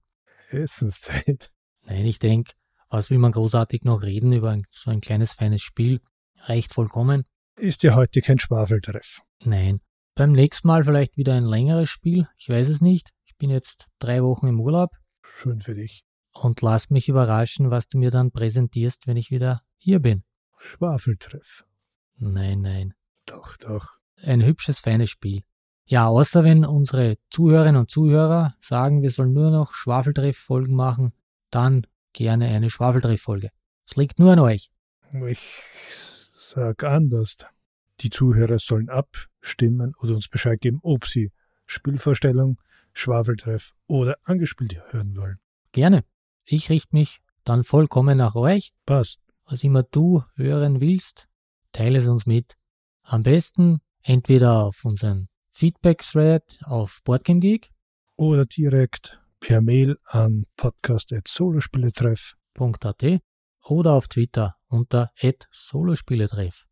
Essenszeit.
Nein, ich denke, was will man großartig noch reden über ein, so ein kleines, feines Spiel? Reicht vollkommen.
Ist ja heute kein Schwafeltreff.
Nein. Beim nächsten Mal vielleicht wieder ein längeres Spiel. Ich weiß es nicht. Ich bin jetzt drei Wochen im Urlaub.
Schön für dich.
Und lass mich überraschen, was du mir dann präsentierst, wenn ich wieder hier bin.
Schwafeltreff.
Nein, nein.
Doch, doch.
Ein hübsches, feines Spiel. Ja, außer wenn unsere Zuhörerinnen und Zuhörer sagen, wir sollen nur noch Schwafeltreff-Folgen machen, dann gerne eine Schwafeltreff-Folge. Es liegt nur an euch.
Ich sag anders. Die Zuhörer sollen abstimmen oder uns Bescheid geben, ob sie Spielvorstellung, Schwafeltreff oder angespielt hören wollen.
Gerne. Ich richte mich dann vollkommen nach euch.
Passt.
Was immer du hören willst, teile es uns mit. Am besten entweder auf unseren Feedback-Thread auf BoardgameGeek
oder direkt per Mail an podcast.solospieletreff.at
oder auf Twitter unter solospieletreff.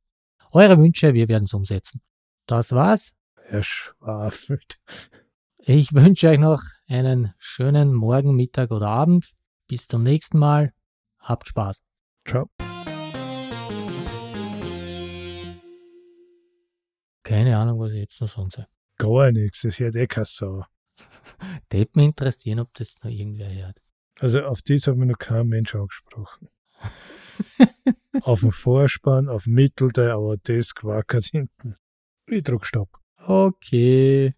Eure Wünsche, wir werden es umsetzen. Das war's.
Herr Schwafelt.
Ich wünsche euch noch einen schönen Morgen, Mittag oder Abend. Bis zum nächsten Mal. Habt Spaß.
Ciao.
Keine Ahnung, was ich jetzt noch sagen soll.
Gar nichts, das hört eh keine Sau.
das mich interessieren, ob das noch irgendwer hört.
Also auf das hat mir noch kein Mensch angesprochen. auf dem Vorspann, auf Mittel der das quackert hinten. Wie Druckstopp.
Okay.